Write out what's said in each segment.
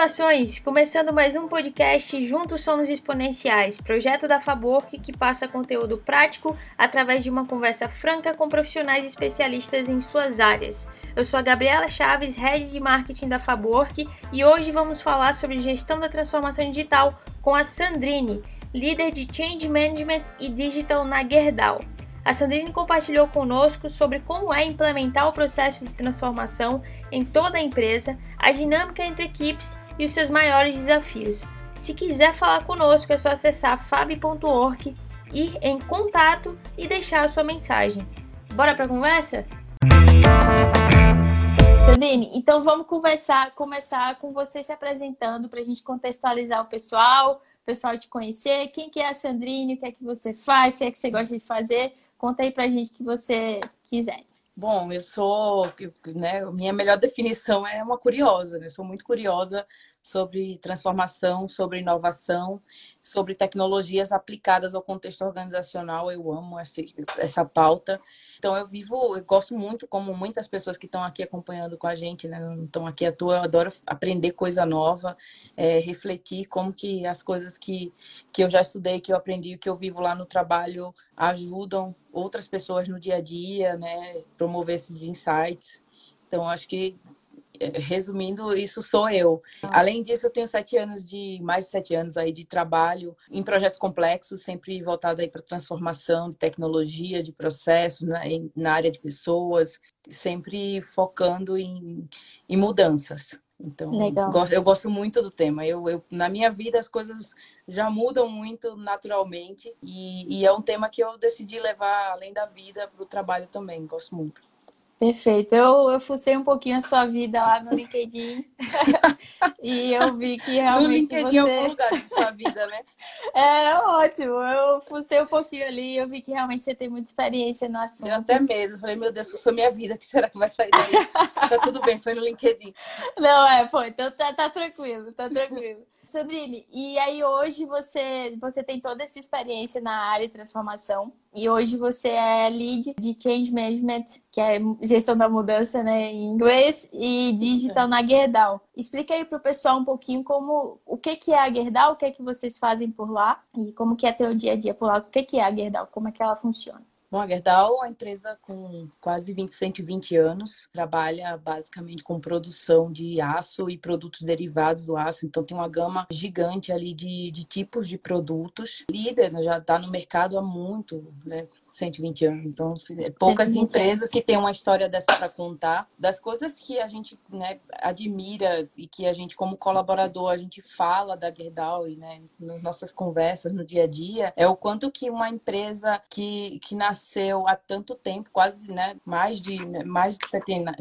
Saudações! Começando mais um podcast Juntos Somos Exponenciais, projeto da Fabork que passa conteúdo prático através de uma conversa franca com profissionais especialistas em suas áreas. Eu sou a Gabriela Chaves, Head de Marketing da Fabork e hoje vamos falar sobre gestão da transformação digital com a Sandrine, líder de Change Management e Digital na Gerdau. A Sandrine compartilhou conosco sobre como é implementar o processo de transformação em toda a empresa, a dinâmica entre equipes e os seus maiores desafios. Se quiser falar conosco, é só acessar fab.org, ir em contato e deixar a sua mensagem. Bora para a conversa? Sandrine, então vamos conversar, começar com você se apresentando para a gente contextualizar o pessoal, o pessoal te conhecer, quem que é a Sandrine, o que é que você faz, o que é que você gosta de fazer, Conta aí pra gente o que você quiser. Bom, eu sou, né, minha melhor definição é uma curiosa, né? Eu sou muito curiosa sobre transformação, sobre inovação, sobre tecnologias aplicadas ao contexto organizacional. Eu amo essa, essa pauta. Então eu vivo, eu gosto muito, como muitas pessoas que estão aqui acompanhando com a gente, né? Não estão aqui à toa, eu adoro aprender coisa nova, é, refletir como que as coisas que, que eu já estudei, que eu aprendi, que eu vivo lá no trabalho ajudam outras pessoas no dia a dia, né? Promover esses insights. Então acho que resumindo, isso sou eu. Além disso, eu tenho sete anos de mais de sete anos aí de trabalho em projetos complexos, sempre voltado aí para transformação de tecnologia, de processos na, na, área de pessoas, sempre focando em, em mudanças. Então, Legal. eu gosto muito do tema. Eu, eu, na minha vida, as coisas já mudam muito naturalmente e, e é um tema que eu decidi levar além da vida para o trabalho também. Gosto muito. Perfeito. Eu, eu fucei um pouquinho a sua vida lá no LinkedIn e eu vi que realmente no LinkedIn você... é algum lugar de sua vida, né? É ótimo. Eu fucei um pouquinho ali e eu vi que realmente você tem muita experiência no assunto. Eu até medo. Falei, meu Deus, fuçou minha vida. O que será que vai sair daí? tá tudo bem, foi no LinkedIn. Não, é, foi. Então tá, tá tranquilo, tá tranquilo. Sandrine, e aí hoje você, você tem toda essa experiência na área de transformação e hoje você é lead de Change Management, que é gestão da mudança né, em inglês, e digital na Gerdau. Explica aí para o pessoal um pouquinho como o que, que é a Gerdau, o que, é que vocês fazem por lá e como que é ter o dia a dia por lá, o que, que é a Gerdau, como é que ela funciona. Bom, a Gerdau é uma empresa com quase 20, 120 anos, trabalha basicamente com produção de aço e produtos derivados do aço, então tem uma gama gigante ali de, de tipos de produtos. Líder, né, já está no mercado há muito, né? 120 anos. Então, é poucas empresas anos. que têm uma história dessa para contar. Das coisas que a gente né, admira e que a gente, como colaborador, a gente fala da Gerdau e né, nas nossas conversas no dia a dia, é o quanto que uma empresa que, que nasceu há tanto tempo, quase né, mais, de, mais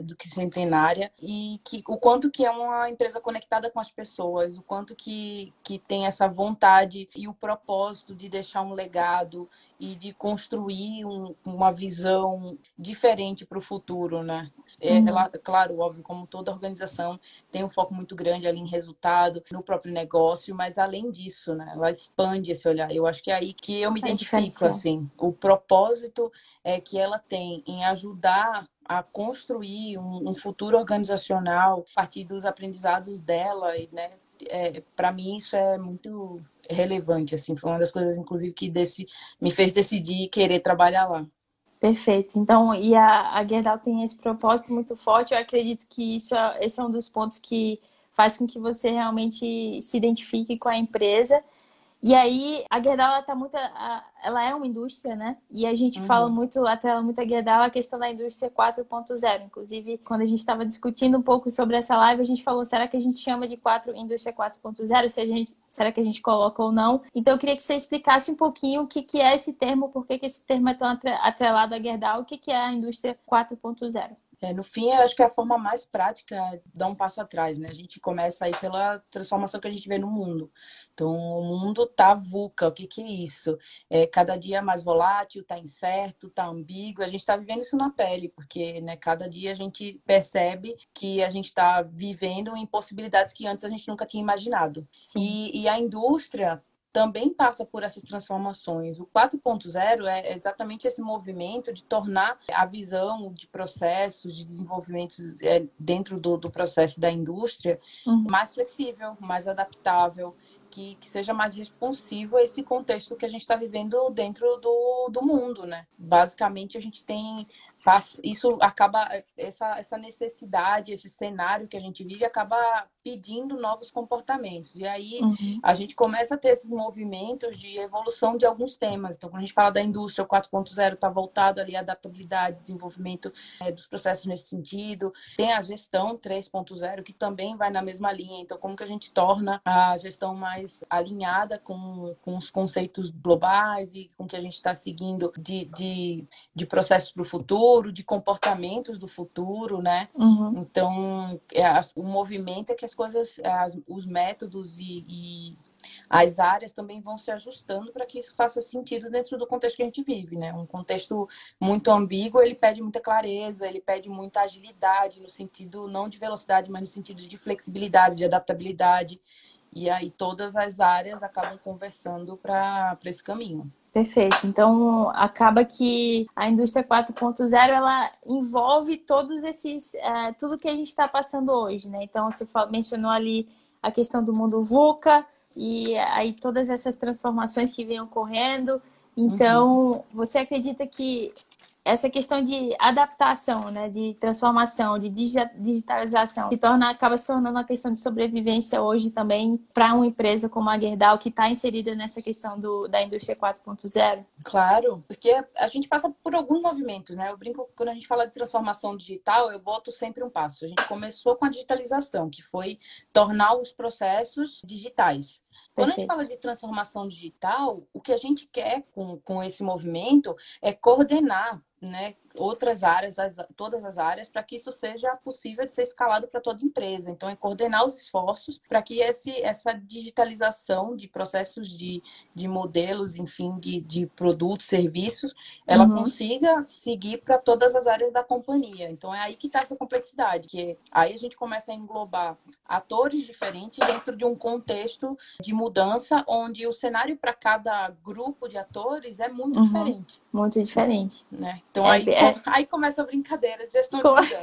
do que centenária, e que o quanto que é uma empresa conectada com as pessoas, o quanto que, que tem essa vontade e o propósito de deixar um legado e de construir um, uma visão diferente para o futuro, né? É, uhum. claro, óbvio, como toda organização tem um foco muito grande ali em resultado, no próprio negócio, mas além disso, né? Ela expande esse olhar. Eu acho que é aí que eu me é identifico, assim. O propósito é que ela tem em ajudar a construir um, um futuro organizacional a partir dos aprendizados dela, e, né? É, para mim isso é muito relevante, assim, foi uma das coisas, inclusive, que desse, me fez decidir querer trabalhar lá. Perfeito. Então, e a, a Gerdau tem esse propósito muito forte. Eu acredito que isso é, esse é um dos pontos que faz com que você realmente se identifique com a empresa e aí a Gerdau ela tá muito, ela é uma indústria, né? E a gente uhum. fala muito, até muito a Gerdau a questão da indústria 4.0. Inclusive, quando a gente estava discutindo um pouco sobre essa live, a gente falou, será que a gente chama de 4 indústria 4.0? Se a gente, será que a gente coloca ou não? Então eu queria que você explicasse um pouquinho o que, que é esse termo, por que, que esse termo é tão atrelado à Gerdau, o que, que é a indústria 4.0. É, no fim, eu acho que é a forma mais prática é dar um passo atrás, né? A gente começa aí pela transformação que a gente vê no mundo. Então, o mundo tá VUCA, o que que é isso? É cada dia mais volátil, tá incerto, tá ambíguo. A gente está vivendo isso na pele, porque né, cada dia a gente percebe que a gente está vivendo em possibilidades que antes a gente nunca tinha imaginado. E, e a indústria também passa por essas transformações. O 4.0 é exatamente esse movimento de tornar a visão de processos, de desenvolvimento é, dentro do, do processo da indústria uhum. mais flexível, mais adaptável, que, que, seja mais responsivo a esse contexto que a gente está vivendo dentro do, do mundo, né? Basicamente, a gente tem isso acaba essa, essa necessidade, esse cenário que a gente vive acaba pedindo novos comportamentos. E aí uhum. a gente começa a ter esses movimentos de evolução de alguns temas. Então, quando a gente fala da indústria 4.0, está voltado ali à adaptabilidade, desenvolvimento é, dos processos nesse sentido. Tem a gestão 3.0, que também vai na mesma linha. Então, como que a gente torna a gestão mais alinhada com, com os conceitos globais e com o que a gente está seguindo de, de, de processos para o futuro futuro, de comportamentos do futuro, né? Uhum. Então, é, o movimento é que as coisas, as, os métodos e, e as áreas também vão se ajustando para que isso faça sentido dentro do contexto que a gente vive, né? Um contexto muito ambíguo, ele pede muita clareza, ele pede muita agilidade, no sentido não de velocidade, mas no sentido de flexibilidade, de adaptabilidade. E aí todas as áreas acabam conversando para esse caminho. Perfeito. Então, acaba que a indústria 4.0 ela envolve todos esses, é, tudo que a gente está passando hoje, né? Então, você mencionou ali a questão do mundo VUCA e aí todas essas transformações que vêm ocorrendo. Então, uhum. você acredita que essa questão de adaptação, né, de transformação, de digitalização, se torna, acaba se tornando uma questão de sobrevivência hoje também para uma empresa como a Gerdau, que está inserida nessa questão do, da indústria 4.0? Claro, porque a gente passa por alguns movimentos, né? Eu brinco quando a gente fala de transformação digital, eu volto sempre um passo. A gente começou com a digitalização, que foi tornar os processos digitais. Quando a gente fala de transformação digital, o que a gente quer com, com esse movimento é coordenar né, outras áreas, as, todas as áreas, para que isso seja possível de ser escalado para toda empresa. Então, é coordenar os esforços para que esse, essa digitalização de processos de, de modelos, enfim, de, de produtos, serviços, ela uhum. consiga seguir para todas as áreas da companhia. Então, é aí que está essa complexidade, que aí a gente começa a englobar atores diferentes dentro de um contexto de mudança, onde o cenário para cada grupo de atores é muito uhum. diferente. Muito diferente. Né? Então, é, aí, é... aí começa a brincadeira de gestão como... de.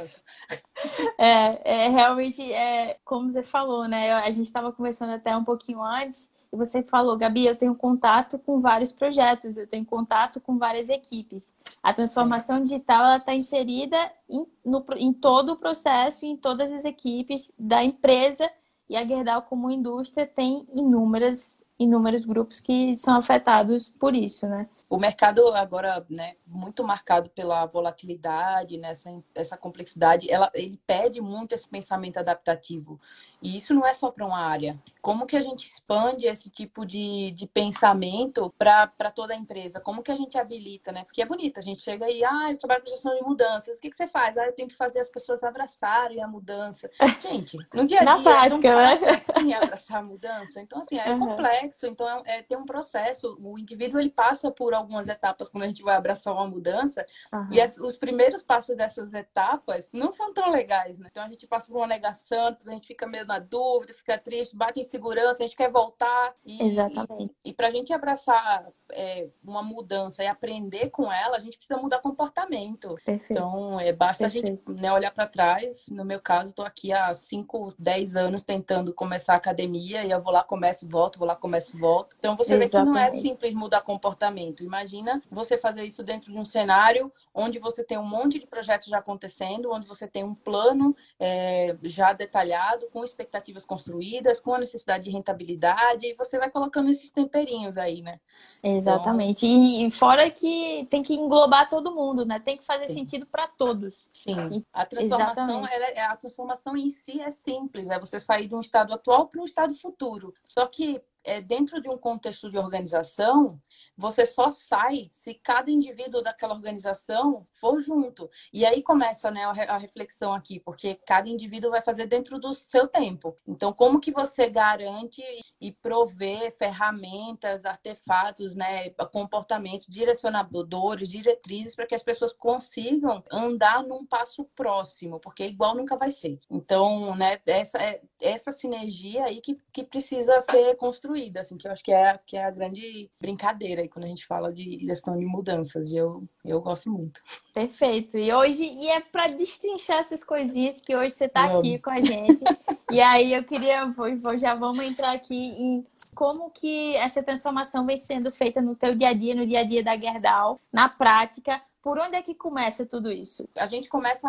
É, é, realmente, é, como você falou, né? A gente estava conversando até um pouquinho antes, e você falou, Gabi, eu tenho contato com vários projetos, eu tenho contato com várias equipes. A transformação digital está inserida em, no, em todo o processo, em todas as equipes da empresa, e a Gerdau, como indústria, tem inúmeras, inúmeros grupos que são afetados por isso, né? O mercado agora, né, muito marcado pela volatilidade, nessa né, essa complexidade, ela, ele pede muito esse pensamento adaptativo. E isso não é só para uma área. Como que a gente expande esse tipo de, de pensamento para toda a empresa? Como que a gente habilita, né? Porque é bonito, a gente chega aí, ah, eu trabalho com gestão de mudanças. O que, que você faz? Ah, eu tenho que fazer as pessoas abraçarem a mudança. Gente, no dia a dia, Na prática, não né? assim abraçar a mudança. Então, assim, é uhum. complexo. Então, é, é, tem um processo. O indivíduo, ele passa por algumas etapas quando a gente vai abraçar uma mudança. Uhum. E as, os primeiros passos dessas etapas não são tão legais, né? Então, a gente passa por uma negação, a gente fica meio na dúvida, fica triste, bate em segurança, a gente quer voltar. E, Exatamente. E, e para a gente abraçar é, uma mudança e aprender com ela, a gente precisa mudar comportamento. Perfeito. Então, é, basta Perfeito. a gente né, olhar para trás. No meu caso, estou aqui há 5, 10 anos tentando começar a academia e eu vou lá, começo e volto, vou lá, começo e volto. Então, você Exatamente. vê que não é simples mudar comportamento. Imagina você fazer isso dentro de um cenário onde você tem um monte de projetos já acontecendo, onde você tem um plano é, já detalhado, com expectativas construídas, com a necessidade de rentabilidade, e você vai colocando esses temperinhos aí, né? Exatamente. Então... E fora que tem que englobar todo mundo, né? Tem que fazer Sim. sentido para todos. Sim. A transformação, ela, é, a transformação em si é simples, é você sair de um estado atual para um estado futuro. Só que é, dentro de um contexto de organização, você só sai se cada indivíduo daquela organização for junto. E aí começa né, a reflexão aqui, porque cada indivíduo vai fazer dentro do seu tempo. Então, como que você garante e provê ferramentas, artefatos, né, comportamentos, direcionadores, diretrizes para que as pessoas consigam andar num passo próximo, porque igual nunca vai ser. Então, né, essa, é, essa sinergia aí que, que precisa ser construída construída, assim, que eu acho que é, que é a grande brincadeira aí quando a gente fala de gestão de mudanças. E eu, eu gosto muito. Perfeito. E hoje, e é para destrinchar essas coisinhas que hoje você está aqui com a gente. e aí eu queria, vou, já vamos entrar aqui em como que essa transformação vem sendo feita no teu dia a dia, no dia a dia da Gerdau, na prática, por onde é que começa tudo isso? A gente começa.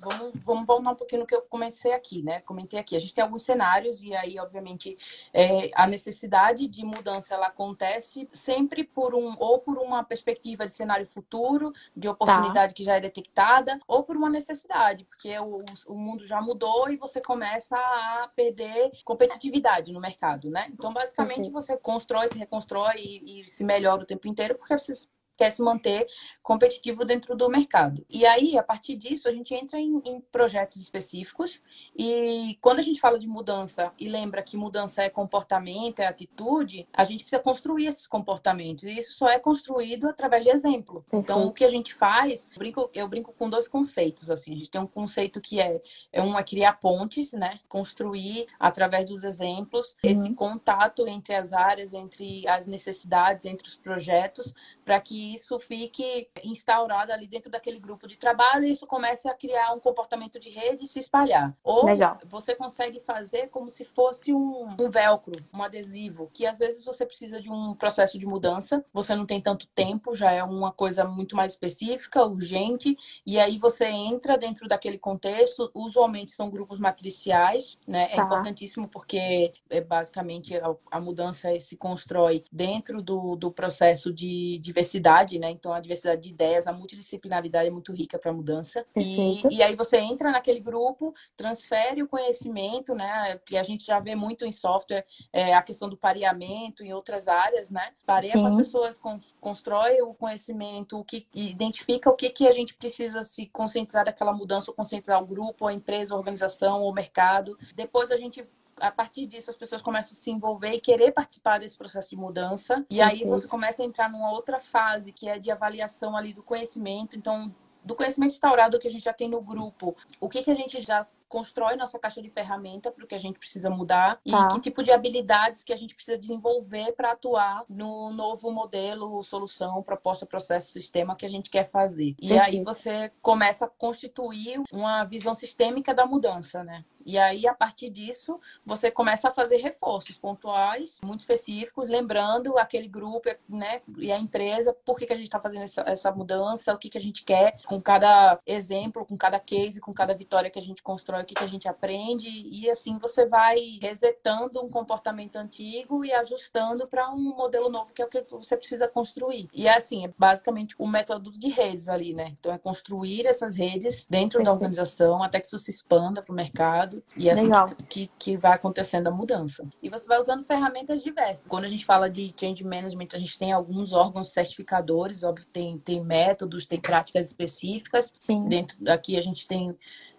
Vamos, vamos voltar um pouquinho no que eu comecei aqui, né? Comentei aqui. A gente tem alguns cenários, e aí, obviamente, é, a necessidade de mudança ela acontece sempre por um, ou por uma perspectiva de cenário futuro, de oportunidade tá. que já é detectada, ou por uma necessidade, porque o, o mundo já mudou e você começa a perder competitividade no mercado, né? Então, basicamente, você constrói, se reconstrói e, e se melhora o tempo inteiro, porque você quer se manter competitivo dentro do mercado. E aí, a partir disso, a gente entra em, em, projetos específicos e quando a gente fala de mudança e lembra que mudança é comportamento, é atitude, a gente precisa construir esses comportamentos e isso só é construído através de exemplo. Perfeito. Então, o que a gente faz, eu brinco, eu brinco com dois conceitos, assim, a gente tem um conceito que é, é um é criar pontes, né? Construir através dos exemplos uhum. esse contato entre as áreas, entre as necessidades, entre os projetos, para que isso fique instaurado ali dentro daquele grupo de trabalho e isso comece a criar um comportamento de rede e se espalhar. Ou Legal. você consegue fazer como se fosse um, um velcro, um adesivo, que às vezes você precisa de um processo de mudança, você não tem tanto tempo, já é uma coisa muito mais específica, urgente, e aí você entra dentro daquele contexto, usualmente são grupos matriciais, né? É tá. É importantíssimo porque é basicamente a, a mudança se constrói dentro do, do processo de diversidade diversidade, né? Então a diversidade de ideias, a multidisciplinaridade é muito rica para a mudança. E, e, aí você entra naquele grupo, transfere o conhecimento, né? Que a gente já vê muito em software, é, a questão do pareamento em outras áreas, né? Pareia Sim. com as pessoas, constrói o conhecimento, o que identifica o que, que a gente precisa se conscientizar daquela mudança, ou conscientizar o grupo, a empresa, a organização, o mercado. Depois a gente a partir disso as pessoas começam a se envolver e querer participar desse processo de mudança. E aí você começa a entrar numa outra fase que é de avaliação ali do conhecimento. Então, do conhecimento instaurado que a gente já tem no grupo, o que, que a gente já constrói nossa caixa de ferramenta para o que a gente precisa mudar tá. e que tipo de habilidades que a gente precisa desenvolver para atuar no novo modelo, solução, proposta, processo, sistema que a gente quer fazer. E Perfeito. aí você começa a constituir uma visão sistêmica da mudança, né? E aí, a partir disso, você começa a fazer reforços pontuais, muito específicos, lembrando aquele grupo né, e a empresa, por que, que a gente está fazendo essa, essa, mudança, o que, que a gente quer, com cada exemplo, com cada case, com cada vitória que a gente constrói, o que, que a gente aprende. E assim você vai resetando um comportamento antigo e ajustando para um modelo novo, que é o que você precisa construir. E é assim, é basicamente o método de redes ali, né? Então, é construir essas redes dentro da organização até que isso se expanda para o mercado e é assim que, que, vai acontecendo a mudança. E você vai usando ferramentas diversas. Quando a gente fala de change management, a gente tem alguns órgãos certificadores, óbvio, tem, tem métodos, tem práticas específicas. Sim. Dentro daqui a gente tem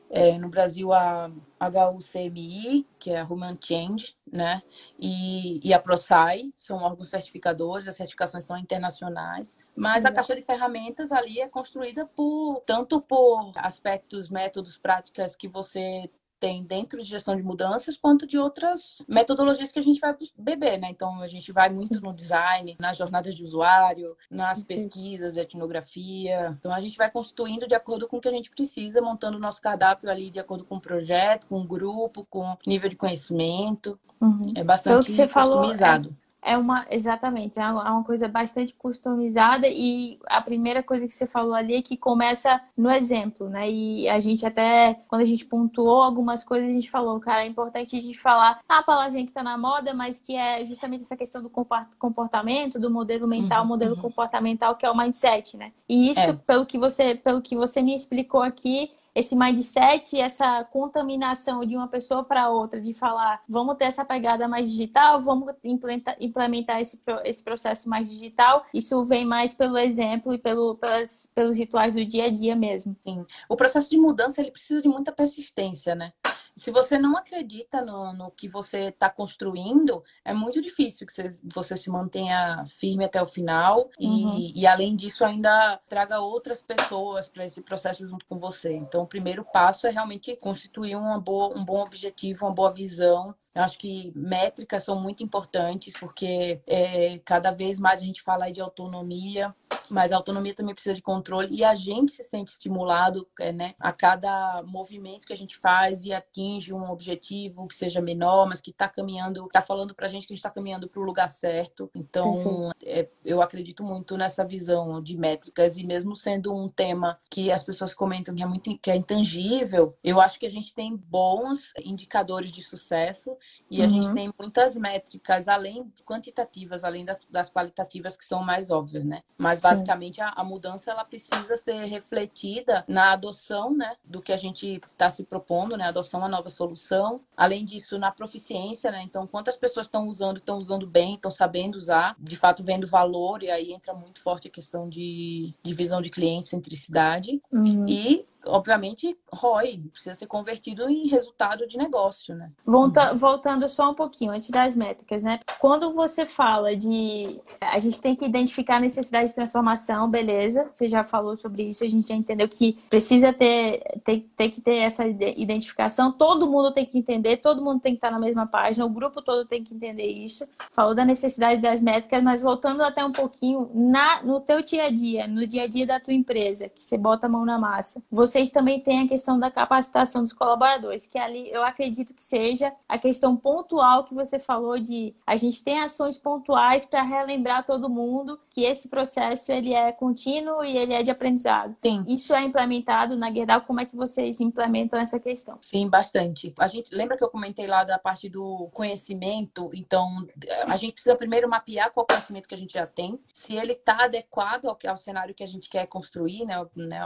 é, no Brasil a HUCMI, que é a Human Change, né? E, e a ProSci, são órgãos certificadores, as certificações são internacionais, mas a caixa de ferramentas ali é construída por tanto por aspectos, métodos, práticas que você tem dentro de gestão de mudanças, quanto de outras metodologias que a gente vai beber, né? Então, a gente vai muito Sim. no design, nas jornadas de usuário, nas pesquisas, etnografia. Então, a gente vai constituindo de acordo com o que a gente precisa, montando o nosso cardápio ali de acordo com o projeto, com o grupo, com nível de conhecimento. Uhum. É bastante que você customizado. Falou, é é uma, exatamente, é uma coisa bastante customizada e a primeira coisa que você falou ali é que começa no exemplo, né? E a gente até, quando a gente pontuou algumas coisas, a gente falou, cara, é importante a gente falar a palavrinha que tá na moda, mas que é justamente essa questão do comportamento, do modelo mental, uhum, modelo uhum. comportamental, que é o mindset, né? E isso, é. pelo que você, pelo que você me explicou aqui, esse mindset, essa contaminação de uma pessoa para outra, de falar, vamos ter essa pegada mais digital, vamos implementar, implementar esse, esse processo mais digital, isso vem mais pelo exemplo e pelo, pelas, pelos rituais do dia a dia mesmo. Sim. O processo de mudança, ele precisa de muita persistência, né? Se você não acredita no, no que você está construindo, é muito difícil que você, você, se mantenha firme até o final uhum. e, e, além disso, ainda traga outras pessoas para esse processo junto com você. Então, o primeiro passo é realmente constituir uma boa, um bom objetivo, uma boa visão Eu acho que métricas são muito importantes, porque é, cada vez mais a gente fala de autonomia, mas a autonomia também precisa de controle e a gente se sente estimulado é, né, a cada movimento que a gente faz e atinge um objetivo que seja menor, mas que está caminhando, está falando para a gente que a gente está caminhando para o lugar certo. Então, é, eu acredito muito nessa visão de métricas e mesmo sendo um tema que as pessoas comentam que é muito que é intangível, eu acho que a gente tem bons indicadores de sucesso e a uhum. gente tem muitas métricas além quantitativas, além das qualitativas que são mais óbvias, né? Mas basicamente a, a, mudança ela precisa ser refletida na adoção, né, do que a gente está se propondo, né, adoção a nova solução. Além disso, na proficiência, né, então quantas pessoas estão usando, estão usando bem, estão sabendo usar, de fato vendo valor e aí entra muito forte a questão de, de visão de cliente, centricidade uhum. e obviamente, ROI precisa ser convertido em resultado de negócio, né? Volta, voltando só um pouquinho, antes das métricas, né? Quando você fala de a gente tem que identificar a necessidade de transformação, beleza, você já falou sobre isso, a gente já entendeu que precisa ter, ter, ter que ter essa identificação, todo mundo tem que entender, todo mundo tem que estar na mesma página, o grupo todo tem que entender isso. Falou da necessidade das métricas, mas voltando até um pouquinho, na, no teu dia a dia, no dia a dia da tua empresa, que você bota a mão na massa, você vocês também têm a questão da capacitação dos colaboradores, que ali eu acredito que seja a questão pontual que você falou de a gente tem ações pontuais para relembrar todo mundo que esse processo ele é contínuo e ele é de aprendizado. Sim. Isso é implementado na Gerdau, como é que vocês implementam essa questão? Sim, bastante. A gente lembra que eu comentei lá da parte do conhecimento, então a gente precisa primeiro mapear qual conhecimento que a gente já tem, se ele está adequado ao, ao cenário que a gente quer construir, né, né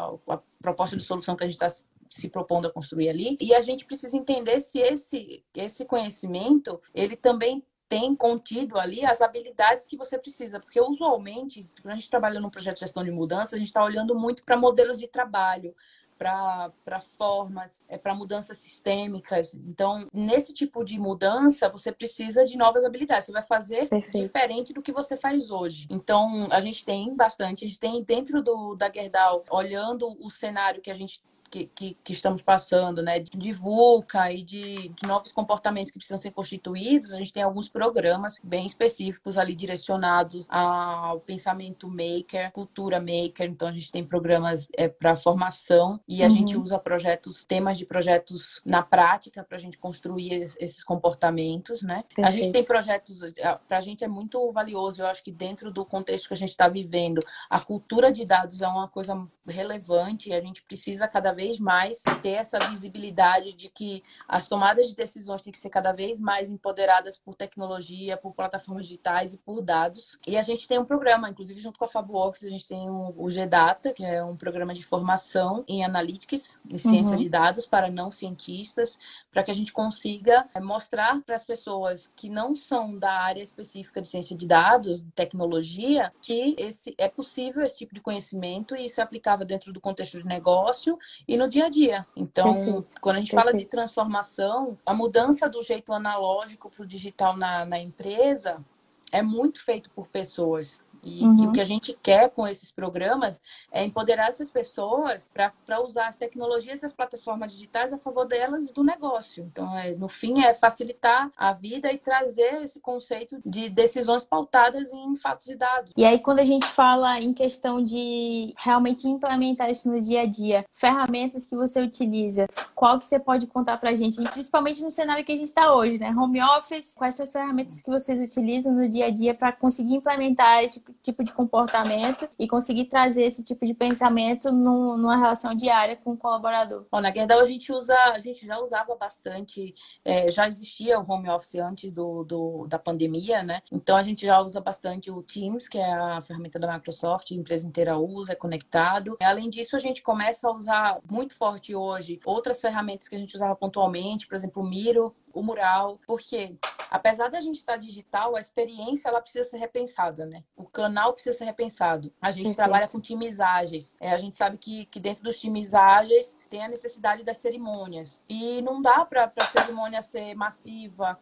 proposta de solução que a gente está se propondo a construir ali. E a gente precisa entender se esse, esse conhecimento ele também tem contido ali as habilidades que você precisa, porque usualmente, quando a gente trabalha num projeto de gestão de mudança, a gente está olhando muito para modelos de trabalho, para formas, é, para mudanças sistêmicas. Então, nesse tipo de mudança, você precisa de novas habilidades. Você vai fazer Perfeito. diferente do que você faz hoje. Então, a gente tem bastante. A gente tem dentro do, da Gerdau, olhando o cenário que a gente que, que, que, estamos passando, né, de VUCA e de, de, novos comportamentos que precisam ser constituídos, a gente tem alguns programas bem específicos ali direcionados ao pensamento maker, cultura maker. Então a gente tem programas é, para formação e a uhum. gente usa projetos, temas de projetos na prática para a gente construir esses comportamentos, né? Perfeito. A gente tem projetos, para a gente é muito valioso. Eu acho que dentro do contexto que a gente está vivendo, a cultura de dados é uma coisa relevante e a gente precisa cada vez vez mais ter essa visibilidade de que as tomadas de decisões têm que ser cada vez mais empoderadas por tecnologia, por plataformas digitais e por dados. E a gente tem um programa, inclusive junto com a FabWorks, a gente tem o GData, que é um programa de formação em Analytics, em ciência uhum. de dados para não cientistas, para que a gente consiga é, mostrar para as pessoas que não são da área específica de ciência de dados, de tecnologia, que esse é possível esse tipo de conhecimento e isso é aplicável dentro do contexto de negócio e no dia a dia. Então, Perfeito. quando a gente Perfeito. fala de transformação, a mudança do jeito analógico para o digital na, na empresa é muito feito por pessoas. E, uhum. e, o uhum. que a gente quer com esses programas é empoderar essas pessoas para usar as tecnologias e as plataformas digitais a favor delas e do negócio. Então, é, no fim, é facilitar a vida e trazer esse conceito de decisões pautadas em fatos e dados. E aí, quando a gente fala em questão de realmente implementar isso no dia a dia, ferramentas que você utiliza, qual que você pode contar para a gente, e principalmente no cenário que a gente está hoje, né? Home office, quais são as ferramentas que vocês utilizam no dia a dia para conseguir implementar esse tipo de comportamento e conseguir trazer esse tipo de pensamento numa relação diária com o colaborador. Bom, na Gerdau a gente usa, a gente já usava bastante, é, já existia o home office antes do, do, da pandemia, né? Então a gente já usa bastante o Teams, que é a ferramenta da Microsoft, a empresa inteira usa, é conectado. Além disso, a gente começa a usar muito forte hoje outras ferramentas que a gente usava pontualmente, por exemplo, o Miro, o mural, porque apesar da gente estar digital, a experiência ela precisa ser repensada, né? O canal precisa ser repensado. A gente Perfeito. trabalha com times ágeis. É, a gente sabe que, que dentro dos times ágeis tem a necessidade das cerimônias. E não dá para a cerimônia ser massiva.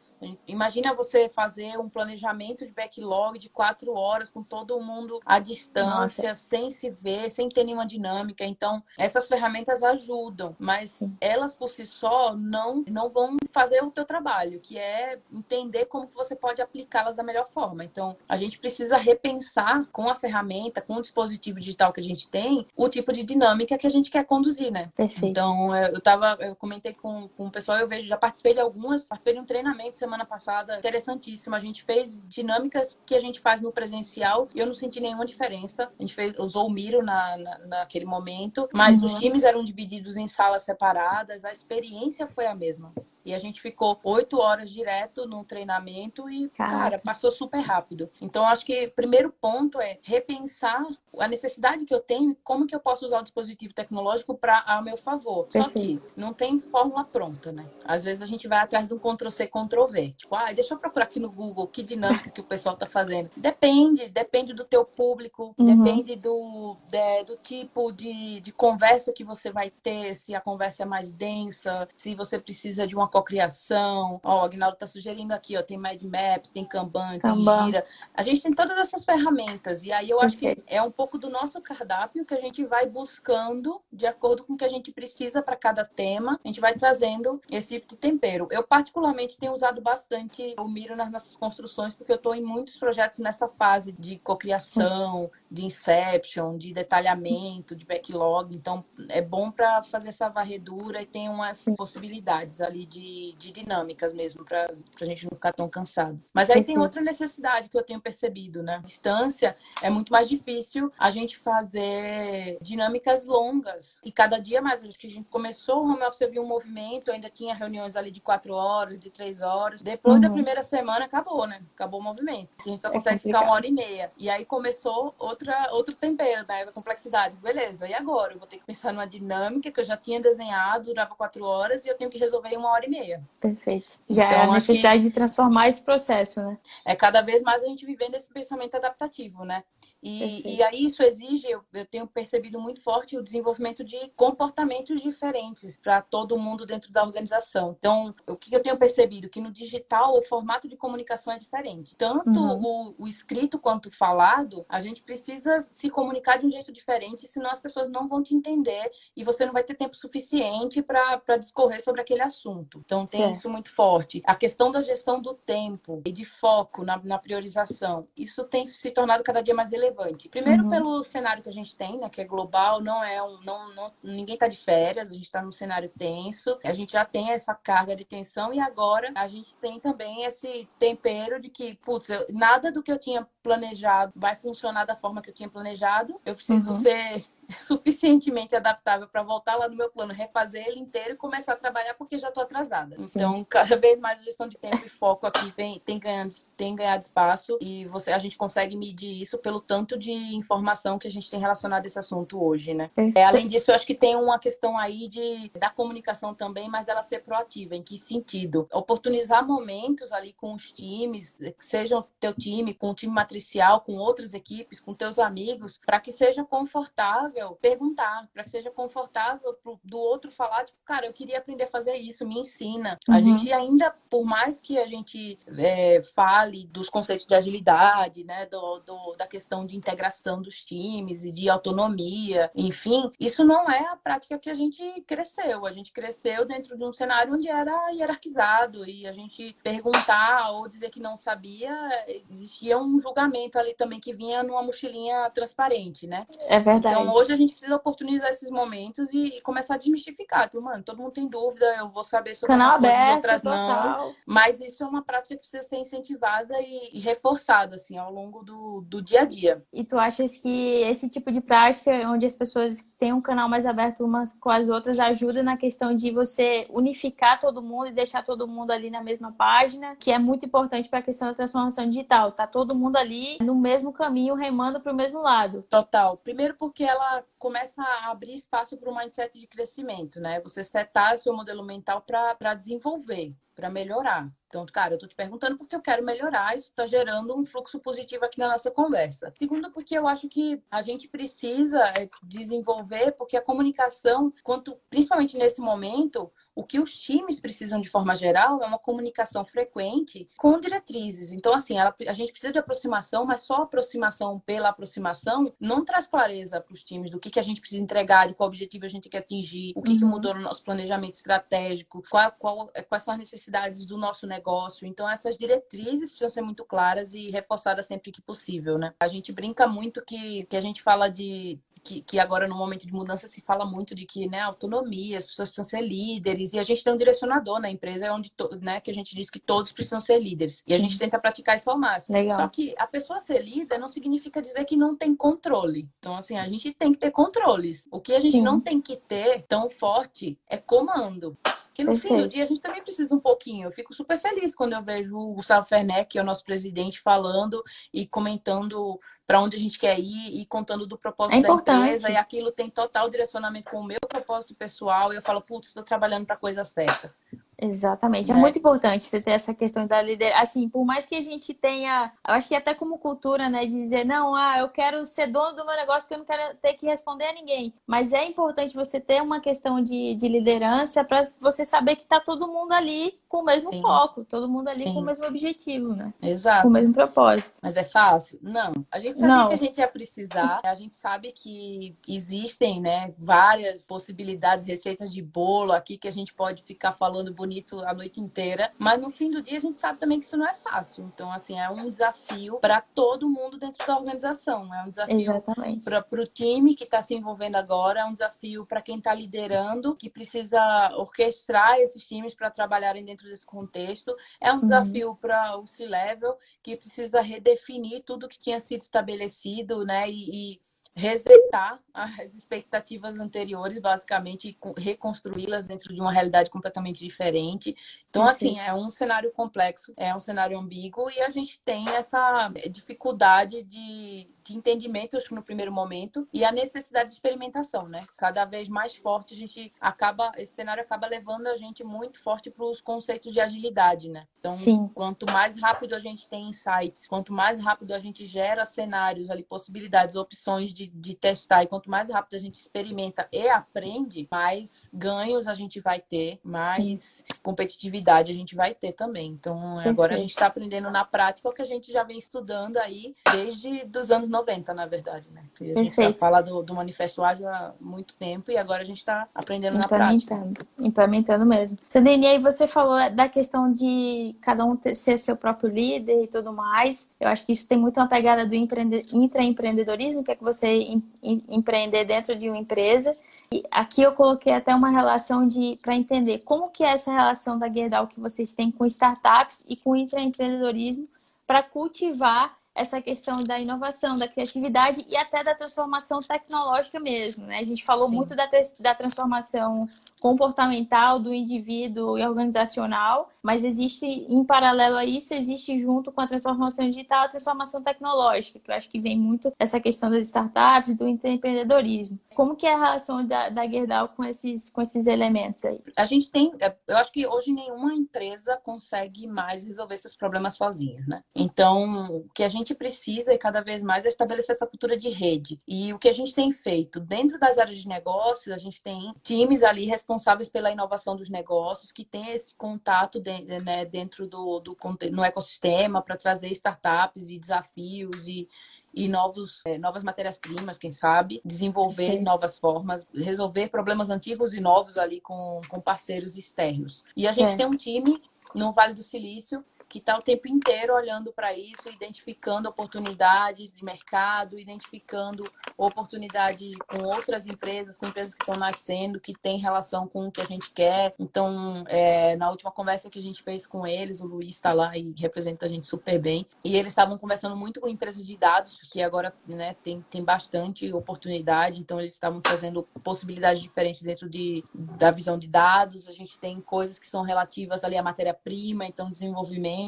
Imagina você fazer um planejamento de backlog de quatro horas com todo mundo à distância, Nossa. sem se ver, sem ter nenhuma dinâmica. Então, essas ferramentas ajudam, mas Sim. elas por si só não, não vão fazer o teu trabalho, que é entender como que você pode aplicá-las da melhor forma. Então, a gente precisa repensar com a ferramenta, com o dispositivo digital que a gente tem, o tipo de dinâmica que a gente quer conduzir, né? Perfeito. Então, eu tava, eu comentei com, com o pessoal, eu vejo, já participei de algumas, participei de um treinamento semana passada, interessantíssimo. A gente fez dinâmicas que a gente faz no presencial e eu não senti nenhuma diferença. A gente fez, usou o Miro na, na naquele momento, mas uhum. os times eram divididos em salas separadas, a experiência foi a mesma. E a gente ficou oito horas direto no treinamento e, Caraca. cara, passou super rápido. Então, acho que o primeiro ponto é repensar a necessidade que eu tenho e como que eu posso usar o dispositivo tecnológico para a meu favor. Perfeito. Só que não tem fórmula pronta, né? Às vezes a gente vai atrás de um Ctrl-C, Ctrl-V. Tipo, ah, deixa eu procurar aqui no Google que dinâmica que o pessoal tá fazendo. Depende, depende do teu público, uhum. depende do, de, do tipo de, de conversa que você vai ter, se a conversa é mais densa, se você precisa de uma cocriação. Ó, o Agnaldo está sugerindo aqui, ó, tem Mind Maps, tem Kanban, Kanban, tem Gira. A gente tem todas essas ferramentas. E aí eu acho que é um pouco do nosso cardápio que a gente vai buscando de acordo com o que a gente precisa para cada tema. A gente vai trazendo esse tipo de tempero. Eu, particularmente, tenho usado bastante o Miro nas nossas construções, porque eu estou em muitos projetos nessa fase de cocriação, de inception, de detalhamento, de backlog. Então, é bom para fazer essa varredura e tem umas possibilidades ali de de, dinâmicas mesmo, para a gente não ficar tão cansado. Mas aí tem outra necessidade que eu tenho percebido, né? Distância é muito mais difícil a gente fazer dinâmicas longas. E cada dia mais, acho que a gente começou o home office, eu vi um movimento, ainda tinha reuniões ali de quatro horas, de três horas. Depois uhum. da primeira semana, acabou, né? Acabou o movimento. A gente só é consegue ficar uma hora e meia. E aí começou outra, outro tempero, né? Da complexidade. Beleza, e agora? Eu vou ter que pensar numa dinâmica que eu já tinha desenhado, durava quatro horas, e eu tenho que resolver em uma hora e meia. Perfeito. Já então, é a necessidade de transformar esse processo, né? É cada vez mais a gente vivendo esse pensamento adaptativo, né? E, e aí isso exige, eu, eu, tenho percebido muito forte o desenvolvimento de comportamentos diferentes para todo mundo dentro da organização. Então, o que eu tenho percebido? Que no digital o formato de comunicação é diferente. Tanto uhum. o, o escrito quanto o falado, a gente precisa se comunicar de um jeito diferente, senão as pessoas não vão te entender e você não vai ter tempo suficiente para discorrer sobre aquele assunto. Então, tem certo. isso muito forte. A questão da gestão do tempo e de foco na, na priorização, isso tem se tornado cada dia mais relevante. Primeiro, uhum. pelo cenário que a gente tem, né, que é global, não é um. Não, não, ninguém está de férias, a gente está num cenário tenso, a gente já tem essa carga de tensão e agora a gente tem também esse tempero de que, putz, eu, nada do que eu tinha planejado vai funcionar da forma que eu tinha planejado, eu preciso uhum. ser suficientemente adaptável para voltar lá no meu plano, refazer ele inteiro e começar a trabalhar porque já estou atrasada. Sim. Então, cada vez mais a gestão de tempo e foco aqui vem, tem, ganhando, tem ganhado espaço e você, a gente consegue medir isso pelo tanto de informação que a gente tem relacionado a esse assunto hoje, né? É, além disso, eu acho que tem uma questão aí de, da comunicação também, mas dela ser proativa. Em que sentido? Oportunizar momentos ali com os times, seja o teu time, com o time matricial, com outras equipes, com teus amigos, para que seja confortável perguntar, para que seja confortável pro, do outro falar, tipo, cara, eu queria aprender a fazer isso, me ensina. Uhum. A gente ainda, por mais que a gente é, fale dos conceitos de agilidade, né, do, do, da questão de integração dos times e de autonomia, enfim, isso não é a prática que a gente cresceu. A gente cresceu dentro de um cenário onde era hierarquizado e a gente perguntar ou dizer que não sabia, existia um julgamento ali também que vinha numa mochilinha transparente, né? É verdade. Então, hoje a gente precisa oportunizar esses momentos e, e, começar a desmistificar. Tipo, mano, todo mundo tem dúvida, eu vou saber sobre Canal coisas, aberto, outras total. não. Mas isso é uma prática que precisa ser incentivada e, e, reforçada, assim, ao longo do, do dia a dia. E tu achas que esse tipo de prática, onde as pessoas têm um canal mais aberto umas com as outras, ajuda na questão de você unificar todo mundo e deixar todo mundo ali na mesma página, que é muito importante para a questão da transformação digital. Tá todo mundo ali no mesmo caminho, remando para o mesmo lado. Total. Primeiro porque ela começa a abrir espaço para um mindset de crescimento, né? Você setar seu modelo mental para desenvolver, para melhorar. Então, cara, eu tô te perguntando porque eu quero melhorar, isso tá gerando um fluxo positivo aqui na nossa conversa. Segundo, porque eu acho que a gente precisa é, desenvolver, porque a comunicação, quanto, principalmente nesse momento, o que os times precisam de forma geral é uma comunicação frequente com diretrizes. Então, assim, ela, a gente precisa de aproximação, mas só aproximação pela aproximação não traz clareza para os times do que, que a gente precisa entregar, de qual objetivo a gente quer atingir, o que, uhum. que mudou no nosso planejamento estratégico, qual, qual, quais são as necessidades do nosso negócio. Então, essas diretrizes precisam ser muito claras e reforçadas sempre que possível, né? A gente brinca muito que, que a gente fala de que, que, agora no momento de mudança se fala muito de que né, autonomia, as pessoas precisam ser líderes, e a gente tem um direcionador na empresa onde né, que a gente diz que todos precisam ser líderes. E a gente tenta praticar isso ao máximo. Legal. Só que a pessoa ser líder não significa dizer que não tem controle. Então, assim, a gente tem que ter controles. O que a gente Sim. não tem que ter tão forte é comando. Que no Perfeito. fim do dia a gente também precisa um pouquinho. Eu fico super feliz quando eu vejo o Gustavo Fernec, que é o nosso presidente, falando e comentando para onde a gente quer ir e contando do propósito é da empresa. E aquilo tem total direcionamento com o meu propósito pessoal. E eu falo, putz, estou trabalhando para a coisa certa. Exatamente. É, é, muito importante você ter essa questão da liderança. Assim, por mais que a gente tenha, eu acho que até como cultura, né, de dizer, não, ah, eu quero ser dono do meu negócio porque eu não quero ter que responder a ninguém. Mas é importante você ter uma questão de, de liderança para você saber que tá todo mundo ali com o mesmo Sim. foco, todo mundo ali Sim. com o mesmo objetivo, né? Exato. Com o mesmo propósito. Mas é fácil? Não. A gente sabia não. que a gente ia precisar. A gente sabe que existem, né, várias possibilidades, receitas de bolo aqui que a gente pode ficar falando bonito bonito a noite inteira, mas no fim do dia a gente sabe também que isso não é fácil. Então, assim, é um desafio para todo mundo dentro da organização. É um desafio para o time que está se envolvendo agora, é um desafio para quem está liderando, que precisa orquestrar esses times para trabalharem dentro desse contexto. É um uhum. desafio para o C-Level, que precisa redefinir tudo que tinha sido estabelecido, né? e, e resetar as expectativas anteriores, basicamente, e reconstruí-las dentro de uma realidade completamente diferente. Então, assim, é um cenário complexo, é um cenário ambíguo e a gente tem essa dificuldade de de entendimento, acho que no primeiro momento, e a necessidade de experimentação, né? Cada vez mais forte a gente acaba, esse cenário acaba levando a gente muito forte para os conceitos de agilidade, né? Então, Sim. quanto mais rápido a gente tem insights, quanto mais rápido a gente gera cenários ali, possibilidades, opções de, de testar, e quanto mais rápido a gente experimenta e aprende, mais ganhos a gente vai ter, mais Sim. competitividade a gente vai ter também. Então, agora a gente está aprendendo na prática o que a gente já vem estudando aí desde os anos 90, na verdade, né? E a gente já fala do, do Manifesto Ágil há muito tempo e agora a gente está aprendendo na prática. Implementando mesmo. Sandrine, aí você falou da questão de cada um ser seu próprio líder e tudo mais. Eu acho que isso tem muito uma pegada do empreende, intraempreendedorismo, que é que você em, empreender dentro de uma empresa. E aqui eu coloquei até uma relação de para entender como que é essa relação da Gerdau que vocês têm com startups e com intraempreendedorismo para cultivar essa questão da inovação, da criatividade e até da transformação tecnológica mesmo. Né? A gente falou Sim. muito da, da transformação comportamental do indivíduo e organizacional, mas existe, em paralelo a isso, existe junto com a transformação digital a transformação tecnológica, que eu acho que vem muito essa questão das startups, do empreendedorismo. Como que é a relação da, da Gerdau com esses, com esses elementos aí? A gente tem, é, eu acho que hoje nenhuma empresa consegue mais resolver seus problemas sozinha, né? Então, o que a gente precisa e cada vez mais é estabelecer essa cultura de rede. E o que a gente tem feito dentro das áreas de negócios, a gente tem times ali responsáveis pela inovação dos negócios, que tem esse contato de, né, dentro do, do no ecossistema para trazer startups e desafios e, e novos, é, novas matérias-primas, quem sabe, desenvolver Sim. novas formas, resolver problemas antigos e novos ali com, com parceiros externos. E a certo. gente tem um time no Vale do Silício que está o tempo inteiro olhando para isso, identificando oportunidades de mercado, identificando oportunidades com outras empresas, com empresas que estão nascendo, que têm relação com o que a gente quer. Então, é, na última conversa que a gente fez com eles, o Luiz está lá e representa a gente super bem. E eles estavam conversando muito com empresas de dados, porque agora né, tem, tem bastante oportunidade, então eles estavam trazendo possibilidades diferentes dentro de, da visão de dados. A gente tem coisas que são relativas ali à matéria-prima, então desenvolvimento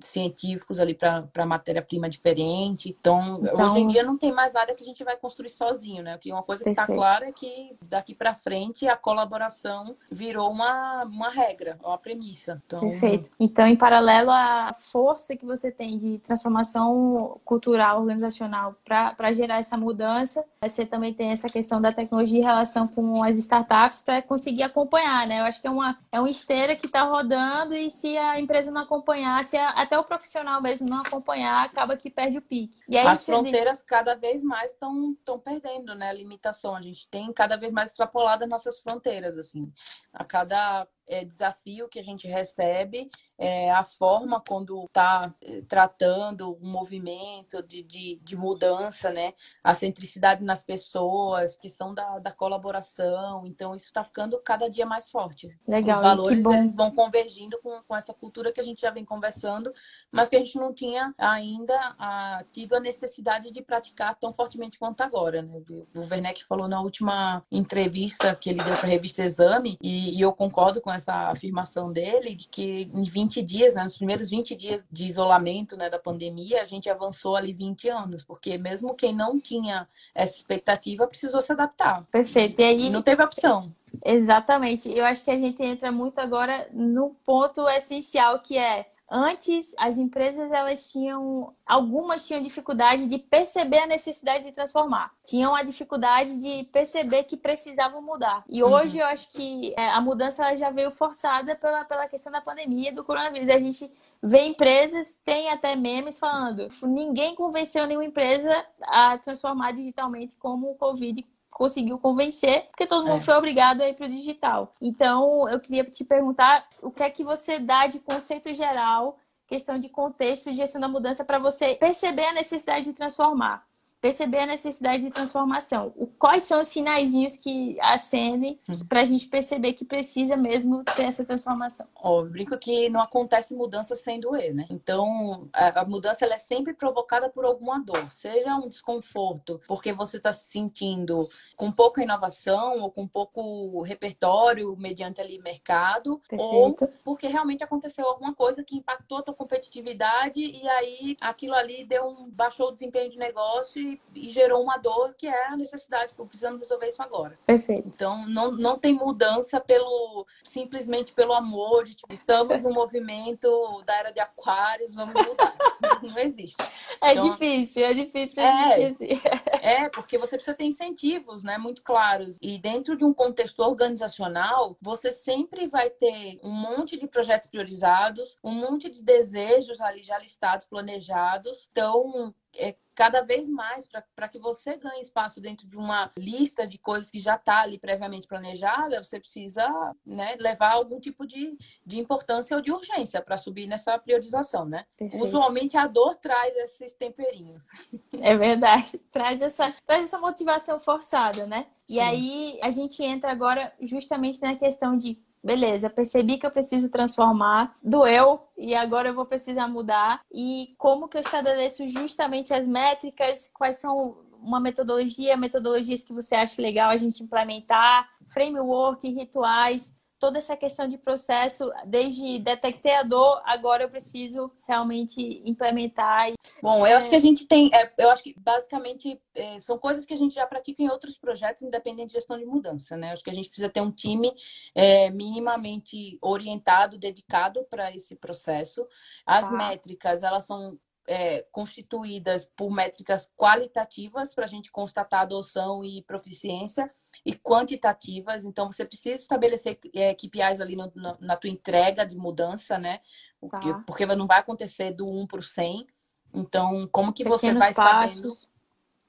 científicos ali para matéria-prima diferente. Então, então, hoje em dia não tem mais nada que a gente vai construir sozinho, né? Que uma coisa que está clara é que daqui para frente a colaboração virou uma, uma regra, uma premissa. Então... Perfeito. Então, em paralelo à força que você tem de transformação cultural, organizacional para gerar essa mudança, você também tem essa questão da tecnologia em relação com as startups para conseguir acompanhar, né? Eu acho que é uma é uma esteira que está rodando e se a empresa não acompanhar, se a, até o profissional mesmo não acompanhar, acaba que perde o pique. E aí, As fronteiras cada vez mais estão perdendo, né? A limitação. A gente tem cada vez mais extrapolado as nossas fronteiras, assim. A cada é, desafio que a gente recebe, é, a forma quando está é, tratando um movimento de, de, de, mudança, né? A centricidade nas pessoas, questão da, da colaboração. Então, isso está ficando cada dia mais forte. Legal. Os valores eles vão convergindo com, com essa cultura que a gente já vem conversando, mas que a gente não tinha ainda a, tido a necessidade de praticar tão fortemente quanto agora. Né? O Werneck falou na última entrevista que ele deu para a revista Exame, e, e eu concordo com essa afirmação dele, de que em 20 dias, né, nos primeiros 20 dias de isolamento né, da pandemia, a gente avançou ali 20 anos, porque mesmo quem não tinha essa expectativa precisou se adaptar. Perfeito. E aí. Não teve opção. Exatamente. Eu acho que a gente entra muito agora no ponto essencial que é Antes, as empresas elas tinham, algumas tinham dificuldade de perceber a necessidade de transformar, tinham a dificuldade de perceber que precisavam mudar. E uhum. hoje eu acho que é, a mudança já veio forçada pela, pela questão da pandemia do coronavírus. A gente vê empresas, tem até memes falando, ninguém convenceu nenhuma empresa a transformar digitalmente como o Covid conseguiu convencer, porque todo mundo é. foi obrigado a ir para o digital. Então, eu queria te perguntar o que é que você dá de conceito geral, questão de contexto, de gestão da mudança, para você perceber a necessidade de transformar perceber a necessidade de transformação. O, quais são os sinaizinhos que acendem uhum. para a gente perceber que precisa mesmo ter essa transformação? Ó, eu brinco que não acontece mudança sem doer, né? Então, a, a mudança ela é sempre provocada por alguma dor, seja um desconforto, porque você está se sentindo com pouca inovação ou com pouco repertório mediante ali mercado, Perfeito. ou porque realmente aconteceu alguma coisa que impactou a tua competitividade e aí aquilo ali deu um baixou o desempenho de negócio e e, gerou uma dor que é a necessidade, porque precisamos resolver isso agora. Perfeito. Então, não, não tem mudança pelo simplesmente pelo amor de tipo, estamos no movimento da era de aquários, vamos mudar. não existe. É então, difícil, é difícil é, assim. É, porque você precisa ter incentivos, né, muito claros. E dentro de um contexto organizacional, você sempre vai ter um monte de projetos priorizados, um monte de desejos ali já listados, planejados. Então, é, cada vez mais para que você ganhe espaço dentro de uma lista de coisas que já está ali previamente planejada, você precisa né, levar algum tipo de, de importância ou de urgência para subir nessa priorização, né? Perfeito. Usualmente a dor traz esses temperinhos. É verdade, traz essa, traz essa motivação forçada, né? Sim. E aí a gente entra agora justamente na questão de beleza, percebi que eu preciso transformar, doeu e agora eu vou precisar mudar. E como que eu estabeleço justamente as métricas, quais são uma metodologia, metodologias que você acha legal a gente implementar, framework, rituais, toda essa questão de processo, desde detectei a dor, agora eu preciso realmente implementar. Bom, eu acho que a gente tem, é, eu acho que basicamente é, são coisas que a gente já pratica em outros projetos, independente de gestão de mudança, né? Acho que a gente precisa ter um time é, minimamente orientado, dedicado para esse processo. As tá. métricas, elas são é, constituídas por métricas qualitativas para a gente constatar adoção e proficiência e quantitativas. Então, você precisa estabelecer é, KPIs ali no, no, na tua entrega de mudança, né? Porque, tá. porque não vai acontecer do 1 para o 100. Então, como que Pequenos você vai passos. sabendo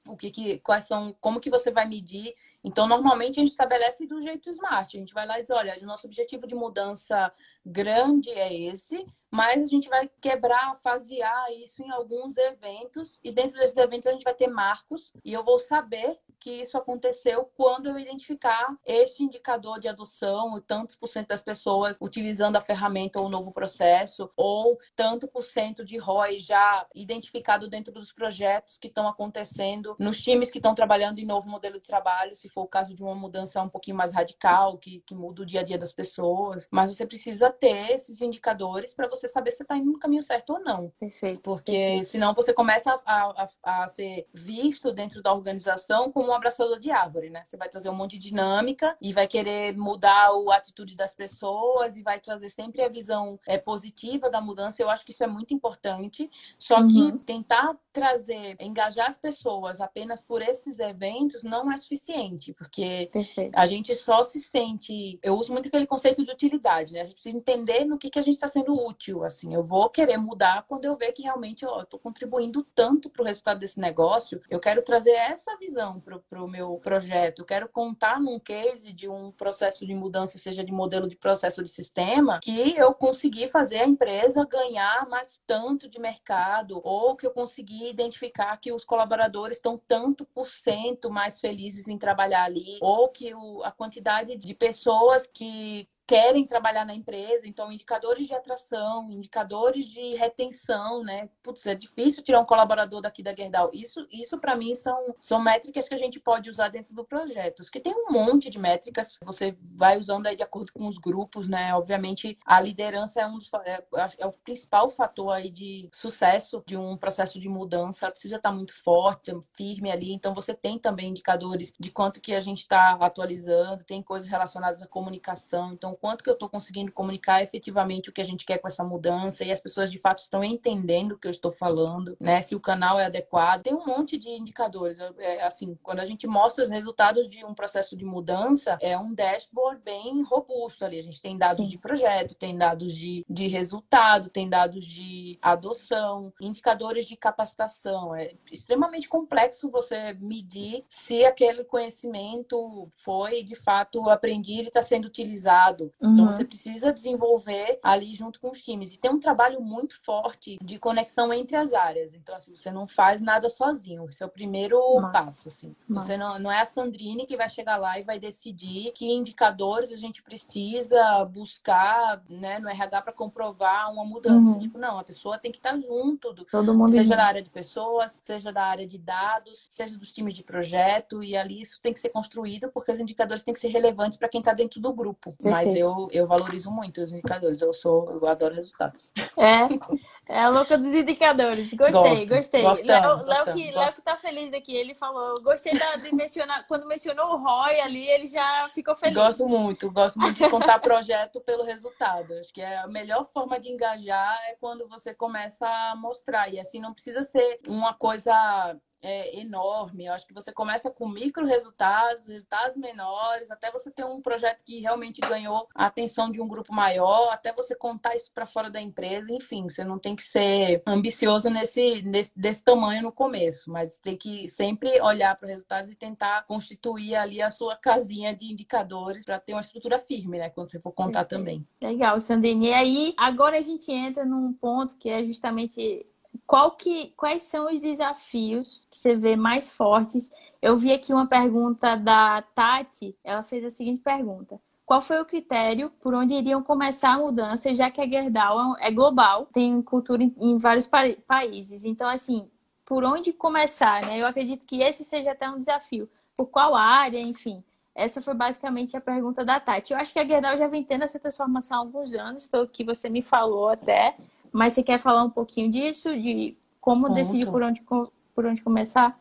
o que, que quais são, como que você vai medir. Então, normalmente a gente estabelece do jeito smart. A gente vai lá e diz, olha, o nosso objetivo de mudança grande é esse, mas a gente vai quebrar, fasear isso em alguns eventos, e dentro desses eventos a gente vai ter marcos, e eu vou saber que isso aconteceu quando eu identificar este indicador de adoção, tantos por cento das pessoas utilizando a ferramenta ou o novo processo, ou tanto por cento de ROI já identificado dentro dos projetos que estão acontecendo, nos times que estão trabalhando em novo modelo de trabalho, se for o caso de uma mudança um pouquinho mais radical, que, que muda o dia a dia das pessoas. Mas você precisa ter esses indicadores para você saber se está indo no caminho certo ou não. Perfeito. Porque perfeito. senão você começa a, a, a ser visto dentro da organização como um abraçador de árvore, né? Você vai trazer um monte de dinâmica e vai querer mudar a atitude das pessoas e vai trazer sempre a visão é, positiva da mudança. Eu acho que isso é muito importante. Só uhum. que tentar trazer, engajar as pessoas apenas por esses eventos não é suficiente, porque Perfeito. a gente só se sente. Eu uso muito aquele conceito de utilidade, né? A gente precisa entender no que, que a gente está sendo útil. Assim, eu vou querer mudar quando eu ver que realmente ó, eu estou contribuindo tanto para o resultado desse negócio. Eu quero trazer essa visão para o meu projeto. Eu quero contar num case de um processo de mudança, seja de modelo de processo de sistema, que eu consegui fazer a empresa ganhar mais tanto de mercado, ou que eu consegui identificar que os colaboradores estão tanto por cento mais felizes em trabalhar ali, ou que o, a quantidade de pessoas que querem trabalhar na empresa, então indicadores de atração, indicadores de retenção, né? Putz, é difícil tirar um colaborador daqui da Gerdau. Isso, isso para mim são, são métricas que a gente pode usar dentro do projeto. Que tem um monte de métricas, você vai usando aí de acordo com os grupos, né? Obviamente a liderança é um dos, é, é o principal fator aí de sucesso de um processo de mudança. Ela precisa estar muito forte, firme ali. Então você tem também indicadores de quanto que a gente está atualizando, tem coisas relacionadas à comunicação. Então quanto que eu estou conseguindo comunicar efetivamente o que a gente quer com essa mudança e as pessoas de fato estão entendendo o que eu estou falando, né? Se o canal é adequado. Tem um monte de indicadores. É, assim, quando a gente mostra os resultados de um processo de mudança, é um dashboard bem robusto ali. A gente tem dados Sim. de projeto, tem dados de, de resultado, tem dados de adoção, indicadores de capacitação. É extremamente complexo você medir se aquele conhecimento foi de fato aprendido e está sendo utilizado então, uhum. Então você precisa desenvolver ali junto com os times. E tem um trabalho muito forte de conexão entre as áreas. Então, assim, você não faz nada sozinho. Esse é o primeiro Nossa. passo. Assim. Você não, não é a Sandrine que vai chegar lá e vai decidir que indicadores a gente precisa buscar né, no RH para comprovar uma mudança. Uhum. Tipo, não, a pessoa tem que estar junto, do, Todo mundo seja junto. da área de pessoas, seja da área de dados, seja dos times de projeto. E ali isso tem que ser construído porque os indicadores têm que ser relevantes para quem está dentro do grupo. Perfeito. Mas eu, eu valorizo muito os indicadores. Eu sou, eu adoro resultados. É. É a louca dos indicadores. Gostei, Gosto, gostei. Léo, Léo, que, Léo que tá feliz aqui, ele falou, gostei da, de mencionar, quando mencionou o ROI ali, ele já ficou feliz. Gosto muito, gosto muito de contar projeto pelo resultado. Acho que é a melhor forma de engajar é quando você começa a mostrar. E assim, não precisa ser uma coisa é, enorme. Eu acho que você começa com micro resultados, resultados menores, até você ter um projeto que realmente ganhou a atenção de um grupo maior, até você contar isso para fora da empresa. Enfim, você não tem que ser ambicioso nesse, nesse desse tamanho no começo, mas tem que sempre olhar para os resultados e tentar constituir ali a sua casinha de indicadores para ter uma estrutura firme, né? Quando você for contar também. Legal, Sandrine. E aí, agora a gente entra num ponto que é justamente qual que, quais são os desafios que você vê mais fortes? Eu vi aqui uma pergunta da Tati, ela fez a seguinte pergunta. Qual foi o critério por onde iriam começar a mudança, já que a Gerdau é global, tem cultura em vários pa países. Então, assim, por onde começar, né? Eu acredito que esse seja até um desafio. Por qual área, enfim. Essa foi basicamente a pergunta da Tati. Eu acho que a Gerdau já vem tendo essa transformação há alguns anos, pelo que você me falou até. Mas você quer falar um pouquinho disso, de como Ponto. decidir por onde, por onde começar?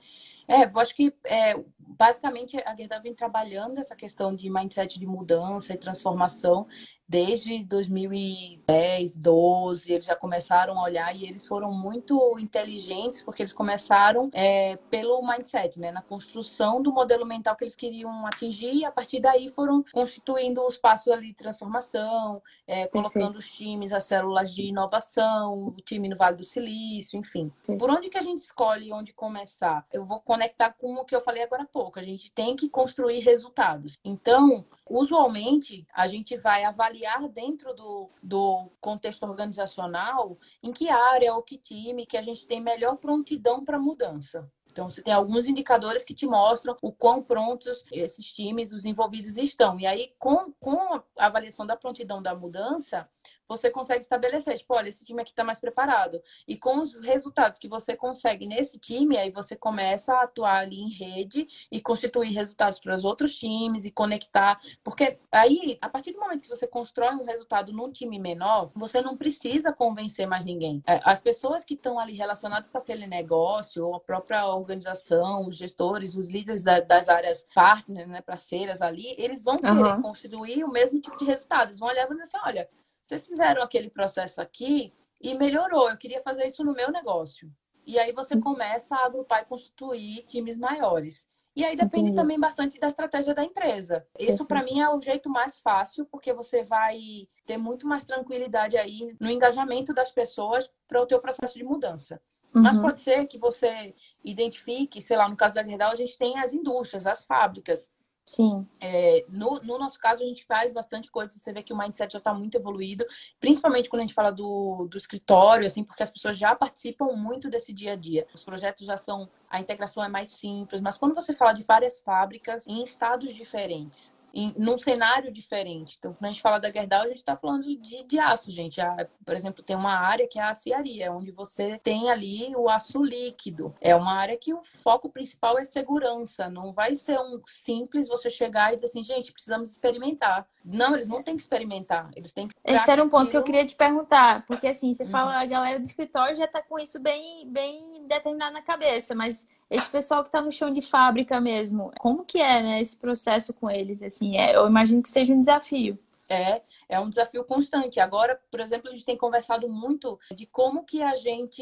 É, eu acho que é, basicamente a Gerdau vem trabalhando essa questão de mindset de mudança e transformação desde 2010, 12, eles já começaram a olhar e eles foram muito inteligentes porque eles começaram é, pelo mindset, né, na construção do modelo mental que eles queriam atingir e a partir daí foram constituindo os passos ali de transformação, é, colocando os times, as células de inovação, o time no Vale do Silício, enfim. Perfeito. Por onde que a gente escolhe onde começar? Eu vou conectar com o que eu falei agora há pouco. A gente tem que construir resultados. Então, usualmente, a gente vai avaliar dentro do, do contexto organizacional em que área ou que time que a gente tem melhor prontidão para mudança. Então, você tem alguns indicadores que te mostram o quão prontos esses times, os envolvidos estão. E aí, com, com a avaliação da prontidão da mudança, você consegue estabelecer, tipo, olha, esse time aqui está mais preparado. E com os resultados que você consegue nesse time, aí você começa a atuar ali em rede e constituir resultados para os outros times e conectar. Porque aí, a partir do momento que você constrói um resultado num time menor, você não precisa convencer mais ninguém. É, as pessoas que estão ali relacionadas com aquele negócio, ou a própria organização, os gestores, os líderes das áreas partners, né, parceiras ali, eles vão querer uhum. constituir o mesmo tipo de resultado. Eles vão olhar e vão dizer assim, olha, vocês fizeram aquele processo aqui e melhorou. Eu queria fazer isso no meu negócio. E aí você começa a agrupar e constituir times maiores. E aí depende Entendi. também bastante da estratégia da empresa. Isso para mim é o jeito mais fácil, porque você vai ter muito mais tranquilidade aí no engajamento das pessoas para o teu processo de mudança. Uhum. Mas pode ser que você identifique, sei lá, no caso da Gerdau, a gente tem as indústrias, as fábricas. Sim. É, no, no, nosso caso, a gente faz bastante coisa. Você vê que o mindset já está muito evoluído, principalmente quando a gente fala do, do escritório, assim, porque as pessoas já participam muito desse dia a dia. Os projetos já são. A integração é mais simples, mas quando você fala de várias fábricas em estados diferentes, em, num cenário diferente. Então, quando a gente fala da Gerdau, a gente está falando de, de aço, gente. A, por exemplo, tem uma área que é a aciaria, onde você tem ali o aço líquido. É uma área que o foco principal é segurança. Não vai ser um simples você chegar e dizer assim, gente, precisamos experimentar. Não, eles não têm que experimentar. Eles têm que. Esse era um ponto que eu queria te perguntar, porque assim, você uhum. fala, a galera do escritório já está com isso bem, bem determinado na cabeça, mas esse pessoal que está no chão de fábrica mesmo, como que é, né, esse processo com eles? Assim, é, eu imagino que seja um desafio. É, é um desafio constante. Agora, por exemplo, a gente tem conversado muito de como que a gente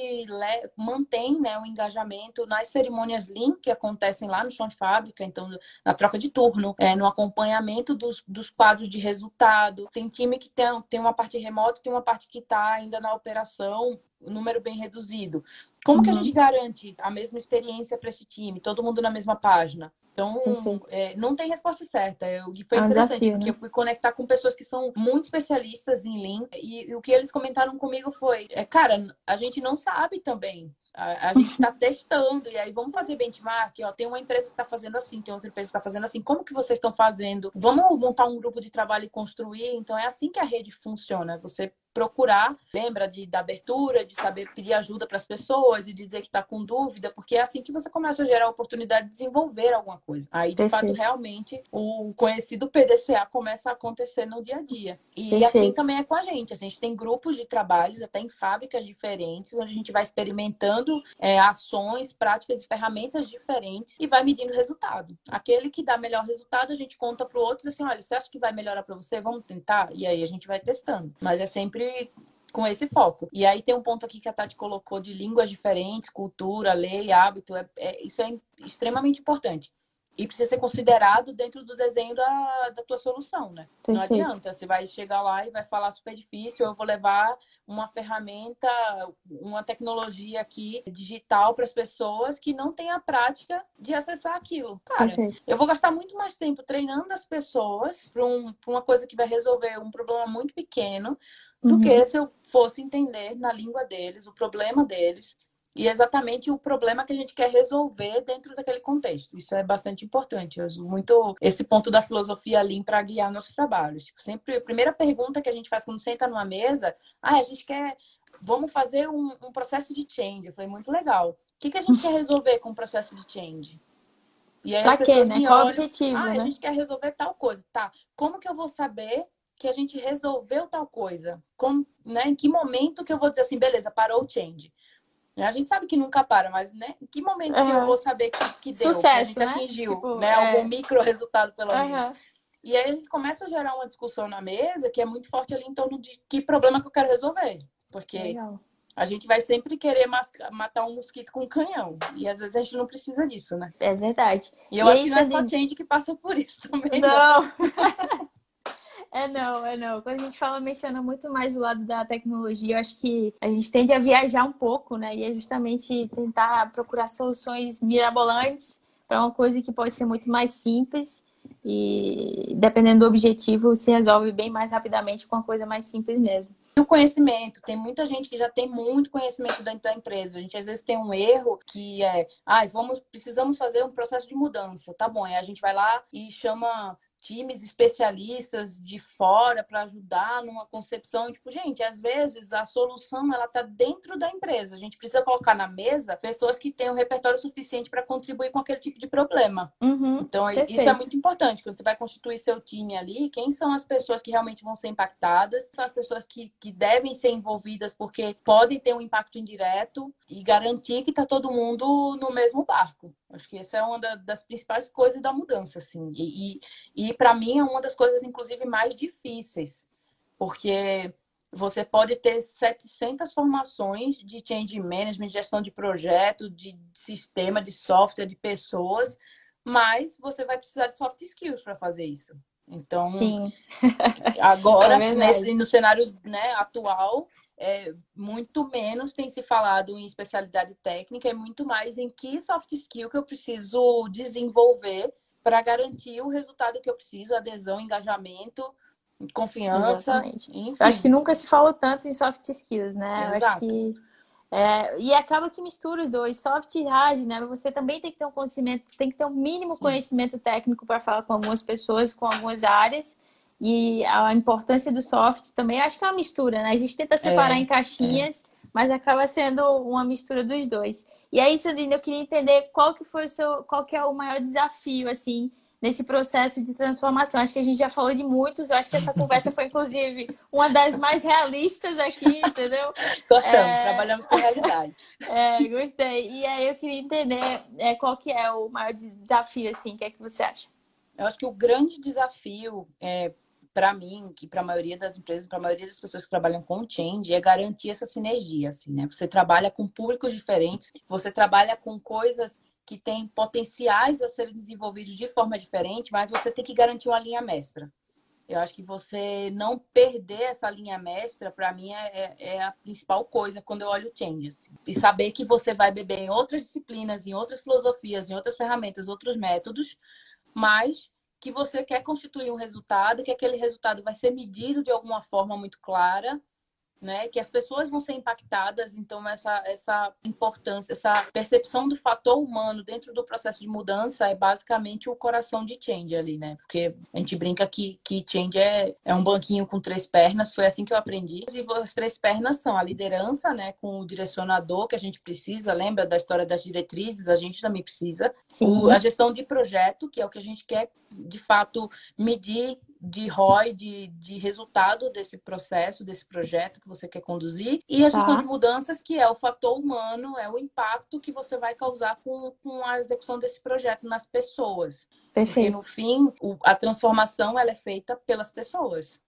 mantém né, o engajamento nas cerimônias Lean que acontecem lá no chão de fábrica, então na troca de turno, é, no acompanhamento dos, dos quadros de resultado. Tem time que tem, tem uma parte remota, tem uma parte que está ainda na operação, um número bem reduzido. Como uhum. que a uhum. gente garante a mesma experiência para esse time, todo mundo na mesma página? Então, é, não tem resposta certa. Eu, e foi é interessante, desafio, porque né? eu fui conectar com pessoas que são muito especialistas em Lean, e, e o que eles comentaram comigo foi, é, cara, a gente não sabe também a, a gente está testando, e aí vamos fazer benchmark. Ó, tem uma empresa que está fazendo assim, tem outra empresa que está fazendo assim. Como que vocês estão fazendo? Vamos montar um grupo de trabalho e construir. Então é assim que a rede funciona. Você procurar, lembra de, da abertura, de saber pedir ajuda para as pessoas e dizer que está com dúvida, porque é assim que você começa a gerar a oportunidade de desenvolver alguma coisa. Aí, de Perfeito. fato, realmente, o conhecido PDCA começa a acontecer no dia a dia. E Perfeito. assim também é com a gente. A gente tem grupos de trabalhos, até em fábricas diferentes, onde a gente vai experimentando é, ações, práticas e ferramentas diferentes e vai medindo resultado. Aquele que dá melhor resultado, a gente conta para o outro assim, olha, você acha que vai melhorar para você? Vamos tentar? E aí a gente vai testando. Mas é sempre sempre com esse foco. E aí tem um ponto aqui que a Tati colocou de línguas diferentes, cultura, lei, hábito. É, é, isso é extremamente importante. E precisa ser considerado dentro do desenho da, da tua solução, né? Perfeito. Não adianta, você vai chegar lá e vai falar super difícil, eu vou levar uma ferramenta, uma tecnologia aqui digital para as pessoas que não têm a prática de acessar aquilo. Cara, Perfeito. eu vou gastar muito mais tempo treinando as pessoas para um, uma coisa que vai resolver um problema muito pequeno do uhum. que se eu fosse entender na língua deles, o problema deles e exatamente o problema que a gente quer resolver dentro daquele contexto. Isso é bastante importante. Eu uso muito esse ponto da filosofia Lean para guiar nossos trabalhos. Tipo, sempre a primeira pergunta que a gente faz quando senta numa mesa, ah, a gente quer, vamos fazer um, um processo de change. Eu falei, muito legal. O que, que a gente quer resolver com o processo de change? E aí pra quê, né? Qual o objetivo, ah, né? a gente quer resolver tal coisa. Tá, como que eu vou saber que a gente resolveu tal coisa? Como, né, em que momento que eu vou dizer assim, beleza, parou o change? A gente sabe que nunca para, mas né, em que momento uhum. que eu vou saber que, que deu, Sucesso, que a gente né? atingiu, tipo, né? É... Algum micro resultado, pelo uhum. menos. E aí a gente começa a gerar uma discussão na mesa que é muito forte ali em torno de que problema que eu quero resolver. Porque Legal. a gente vai sempre querer matar um mosquito com um canhão. E às vezes a gente não precisa disso, né? É verdade. E eu e acho que não é só gente que passa por isso também. Não! não. É não, é não. Quando a gente fala, menciona muito mais o lado da tecnologia, eu acho que a gente tende a viajar um pouco, né? E é justamente tentar procurar soluções mirabolantes para uma coisa que pode ser muito mais simples e dependendo do objetivo se resolve bem mais rapidamente com uma coisa mais simples mesmo. E o conhecimento, tem muita gente que já tem muito conhecimento dentro da empresa. A gente às vezes tem um erro que é, ah, vamos, precisamos fazer um processo de mudança. Tá bom, aí a gente vai lá e chama times especialistas de fora para ajudar numa concepção. Tipo, gente, às vezes a solução ela tá dentro da empresa. A gente precisa colocar na mesa pessoas que tenham repertório suficiente para contribuir com aquele tipo de problema. Uhum, então, perfeito. isso é muito importante. Quando você vai constituir seu time ali, quem são as pessoas que realmente vão ser impactadas? São as pessoas que, que devem ser envolvidas porque podem ter um impacto indireto e garantir que está todo mundo no mesmo barco. Acho que essa é uma das principais coisas da mudança, assim. E, e, e para mim é uma das coisas, inclusive, mais difíceis, porque você pode ter 700 formações de change management, gestão de projeto, de sistema, de software, de pessoas, mas você vai precisar de soft skills para fazer isso. Então, Sim. agora, é nesse, no cenário né, atual, é, muito menos tem se falado em especialidade técnica, é muito mais em que soft skill que eu preciso desenvolver para garantir o resultado que eu preciso, adesão, engajamento, confiança. Acho que nunca se falou tanto em soft skills, né? Exato. Eu acho que é, e acaba que mistura os dois, soft e hard, né? Você também tem que ter um conhecimento, tem que ter um mínimo Sim. conhecimento técnico para falar com algumas pessoas, com algumas áreas. E a importância do soft também, acho que é uma mistura, né? A gente tenta separar é, em caixinhas, é. mas acaba sendo uma mistura dos dois. E aí, Sandrine, eu queria entender qual que foi o seu, qual que é o maior desafio, assim, nesse processo de transformação. Acho que a gente já falou de muitos, eu acho que essa conversa foi, inclusive, uma das mais realistas aqui, entendeu? Gostamos, é... trabalhamos com realidade. É, gostei. E aí eu queria entender é, qual que é o maior desafio, assim, o que é que você acha? Eu acho que o grande desafio é, para mim, que para a maioria das empresas, para a maioria das pessoas que trabalham com change, é garantir essa sinergia, assim, né? Você trabalha com públicos diferentes, você trabalha com coisas que têm potenciais a serem desenvolvidos de forma diferente, mas você tem que garantir uma linha mestra. Eu acho que você não perder essa linha mestra, para mim, é, é, é, a principal coisa quando eu olho o Change. Assim. E saber que você vai beber em outras disciplinas, em outras filosofias, em outras ferramentas, outros métodos, mas que você quer constituir um resultado, que aquele resultado vai ser medido de alguma forma muito clara né? Que as pessoas vão ser impactadas, então essa, essa importância, essa percepção do fator humano dentro do processo de mudança é basicamente o coração de change ali, né? Porque a gente brinca que, que change é, é um banquinho com três pernas, foi assim que eu aprendi. E as três pernas são a liderança, né? Com o direcionador que a gente precisa, lembra da história das diretrizes? A gente também precisa. Sim. a gestão de projeto, que é o que a gente quer de fato medir de ROI, de, de resultado desse processo, desse projeto que você quer conduzir, e a gestão tá. de mudanças, que é o fator humano, é o impacto que você vai causar com, com a execução desse projeto nas pessoas. Perfeito. Porque, no fim, o, a transformação ela é feita pelas pessoas.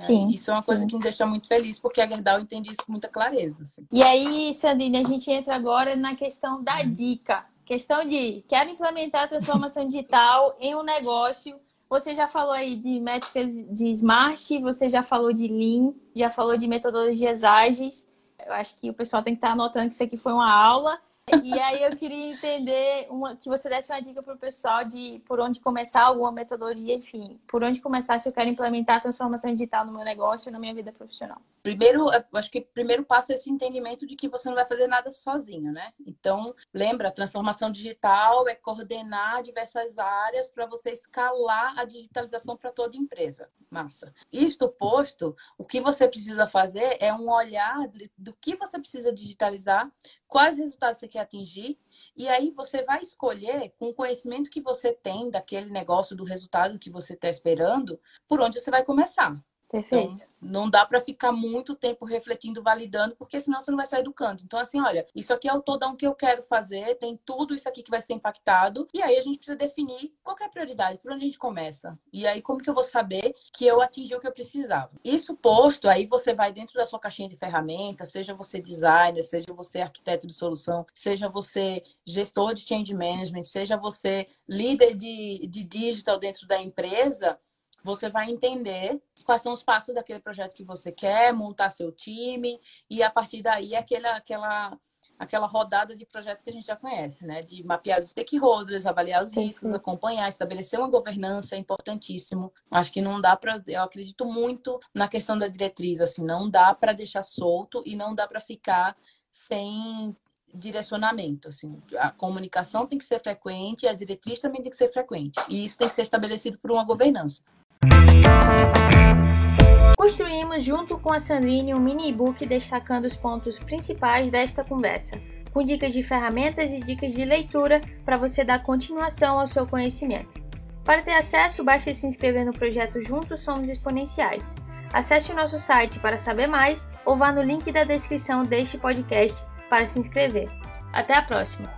Sim, isso é uma coisa sim. que me deixa muito feliz, porque a Gerdau entende isso com muita clareza. Assim. E aí, Sandrine, a gente entra agora na questão da dica. Questão de quero implementar a transformação digital em um negócio você já falou aí de métricas de Smart, você já falou de Lean, já falou de metodologias ágeis. Eu acho que o pessoal tem que estar anotando que isso aqui foi uma aula. E aí eu queria entender uma, que você desse uma dica para o pessoal de por onde começar alguma metodologia, enfim, por onde começar se eu quero implementar a transformação digital no meu negócio e na minha vida profissional. Primeiro, acho que o primeiro passo é esse entendimento de que você não vai fazer nada sozinho, né? Então, lembra, transformação digital é coordenar diversas áreas para você escalar a digitalização para toda empresa. Massa. Isto posto, o que você precisa fazer é um olhar do que você precisa digitalizar, quais resultados você quer atingir, e aí você vai escolher, com o conhecimento que você tem daquele negócio, do resultado que você está esperando, por onde você vai começar. Perfeito. Então, não dá para ficar muito tempo refletindo, validando, porque senão você não vai sair do canto. Então, assim, olha, isso aqui é o todão que eu quero fazer, tem tudo isso aqui que vai ser impactado, e aí a gente precisa definir qual é a prioridade, por onde a gente começa. E aí, como que eu vou saber que eu atingi o que eu precisava? Isso posto, aí você vai dentro da sua caixinha de ferramentas, seja você designer, seja você arquiteto de solução, seja você gestor de change management, seja você líder de, de digital dentro da empresa, você vai entender quais são os passos daquele projeto que você quer, montar seu time, e a partir daí aquela, aquela aquela rodada de projetos que a gente já conhece, né? De mapear os stakeholders, avaliar os riscos, acompanhar, estabelecer uma governança é importantíssimo. Acho que não dá para, eu acredito muito na questão da diretriz, assim, não dá para deixar solto e não dá para ficar sem direcionamento, assim, a comunicação tem que ser frequente, a diretriz também tem que ser frequente, e isso tem que ser estabelecido por uma governança. Construímos junto com a Sandrine um mini e-book destacando os pontos principais desta conversa, com dicas de ferramentas e dicas de leitura para você dar continuação ao seu conhecimento. Para ter acesso, basta se inscrever no projeto Juntos Somos Exponenciais. Acesse o nosso site para saber mais ou vá no link da descrição deste podcast para se inscrever. Até a próxima!